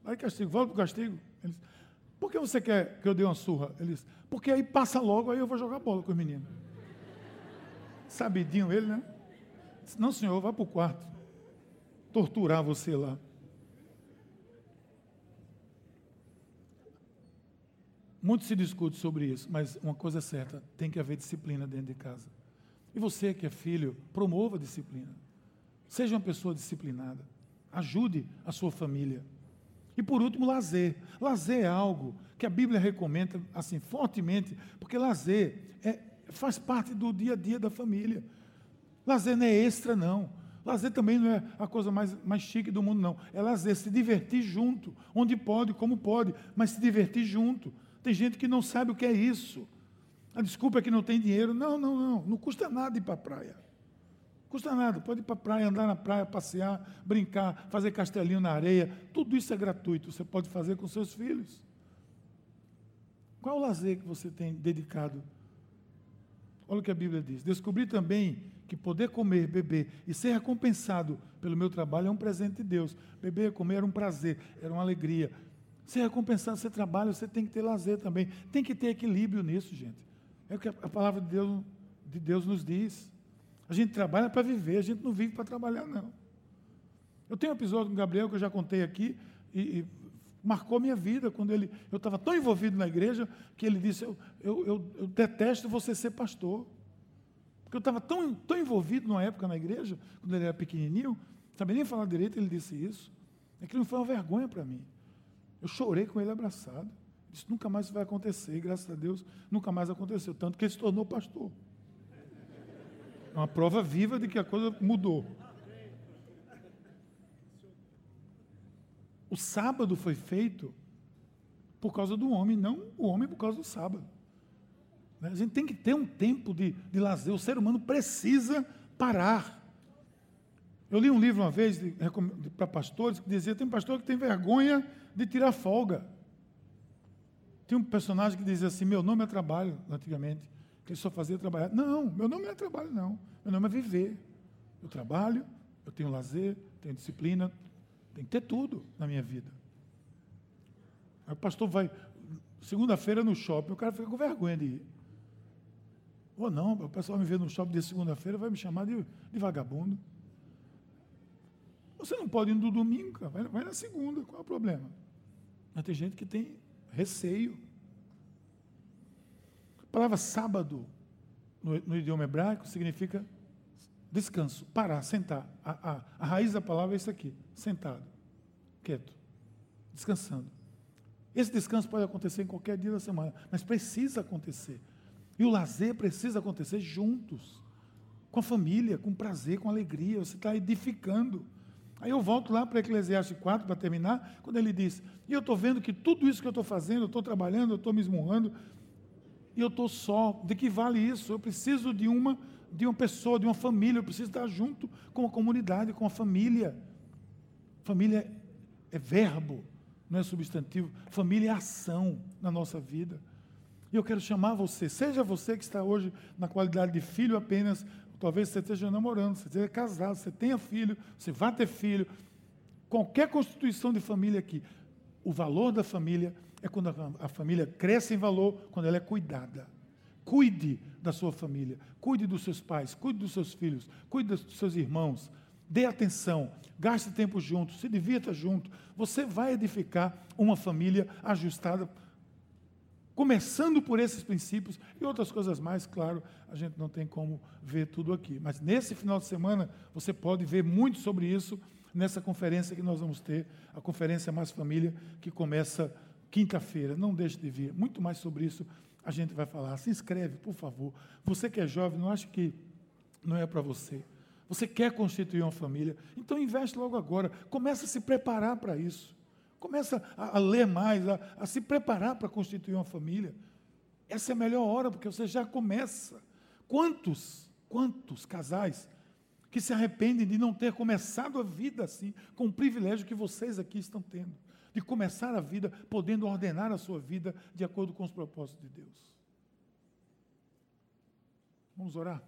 Aí castigo, volta para o castigo. Ele disse, Por que você quer que eu dê uma surra? Ele disse, porque aí passa logo, aí eu vou jogar bola com os meninos. Sabidinho ele, né? Disse, não, senhor, vá para o quarto torturar você lá. Muito se discute sobre isso, mas uma coisa é certa: tem que haver disciplina dentro de casa. E você que é filho, promova a disciplina. Seja uma pessoa disciplinada. Ajude a sua família. E por último, lazer. Lazer é algo que a Bíblia recomenda assim fortemente, porque lazer é, faz parte do dia a dia da família. Lazer não é extra, não. Lazer também não é a coisa mais, mais chique do mundo, não. É lazer, se divertir junto, onde pode, como pode, mas se divertir junto. Tem gente que não sabe o que é isso. A desculpa é que não tem dinheiro. Não, não, não. Não custa nada ir para a praia. Custa nada. Pode ir para a praia, andar na praia, passear, brincar, fazer castelinho na areia. Tudo isso é gratuito. Você pode fazer com seus filhos. Qual é o lazer que você tem dedicado? Olha o que a Bíblia diz. Descobri também que poder comer, beber e ser recompensado pelo meu trabalho é um presente de Deus. Beber, comer era um prazer, era uma alegria. Ser recompensado, você trabalha, você tem que ter lazer também. Tem que ter equilíbrio nisso, gente. É o que a palavra de Deus, de Deus nos diz. A gente trabalha para viver, a gente não vive para trabalhar, não. Eu tenho um episódio com o Gabriel que eu já contei aqui e, e marcou minha vida quando ele, eu estava tão envolvido na igreja que ele disse: eu, eu, eu, eu detesto você ser pastor. Porque eu estava tão, tão envolvido numa época na igreja, quando ele era pequenininho, não sabia nem falar direito, ele disse isso. Aquilo foi uma vergonha para mim. Eu chorei com ele abraçado. Isso nunca mais vai acontecer, e graças a Deus nunca mais aconteceu. Tanto que ele se tornou pastor. É uma prova viva de que a coisa mudou. O sábado foi feito por causa do homem, não o homem por causa do sábado. Né? A gente tem que ter um tempo de, de lazer. O ser humano precisa parar. Eu li um livro uma vez para pastores que dizia: tem pastor que tem vergonha de tirar folga. Tem um personagem que dizia assim: meu nome é trabalho, antigamente, que ele só fazia trabalhar. Não, meu nome não é trabalho, não. Meu nome é viver. Eu trabalho, eu tenho lazer, tenho disciplina, tem que ter tudo na minha vida. Aí o pastor vai, segunda-feira no shopping, o cara fica com vergonha de ir. Ou não, o pessoal me vê no shopping de segunda-feira, vai me chamar de, de vagabundo. Você não pode ir no domingo. Vai, vai na segunda, qual é o problema? Mas tem gente que tem receio. A palavra sábado, no, no idioma hebraico, significa descanso, parar, sentar. A, a, a, raiz da palavra é isso aqui: sentado, quieto, descansando. Esse descanso pode acontecer em qualquer dia da semana, mas precisa acontecer. E o lazer precisa acontecer juntos, com a família, com prazer, com alegria. Você está edificando. Aí eu volto lá para Eclesiastes 4 para terminar, quando ele diz: E eu estou vendo que tudo isso que eu estou fazendo, eu estou trabalhando, eu estou me esmurrando, e eu estou só. De que vale isso? Eu preciso de uma, de uma pessoa, de uma família, eu preciso estar junto com a comunidade, com a família. Família é verbo, não é substantivo. Família é ação na nossa vida. E eu quero chamar você, seja você que está hoje na qualidade de filho apenas, Talvez você esteja namorando, você esteja casado, você tenha filho, você vai ter filho. Qualquer constituição de família aqui, o valor da família é quando a, família cresce em valor, quando ela é cuidada. Cuide da sua família, cuide dos seus pais, cuide dos seus filhos, cuide dos seus irmãos. Dê atenção, gaste tempo junto, se divirta junto. Você vai edificar uma família ajustada começando por esses princípios e outras coisas mais, claro, a gente não tem como ver tudo aqui. Mas nesse final de semana, você pode ver muito sobre isso nessa conferência que nós vamos ter, a Conferência Mais Família, que começa quinta-feira. Não deixe de vir, muito mais sobre isso a gente vai falar. Se inscreve, por favor. Você que é jovem, não acha que não é para você. Você quer constituir uma família, então investe logo agora. Começa a se preparar para isso. Começa a, a ler mais, a, a se preparar para constituir uma família. Essa é a melhor hora, porque você já começa. Quantos, quantos casais que se arrependem de não ter começado a vida assim, com o privilégio que vocês aqui estão tendo, de começar a vida podendo ordenar a sua vida de acordo com os propósitos de Deus. Vamos orar?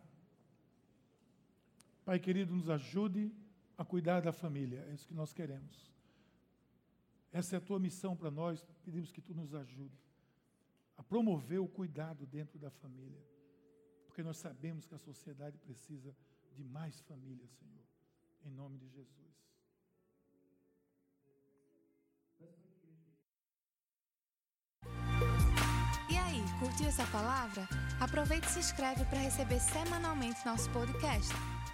Pai querido, nos ajude a cuidar da família, é isso que nós queremos. Essa é a tua missão para nós. Pedimos que tu nos ajude a promover o cuidado dentro da família. Porque nós sabemos que a sociedade precisa de mais família, Senhor. Em nome de Jesus. E aí, curtiu essa palavra? Aproveite e se inscreve para receber semanalmente nosso podcast.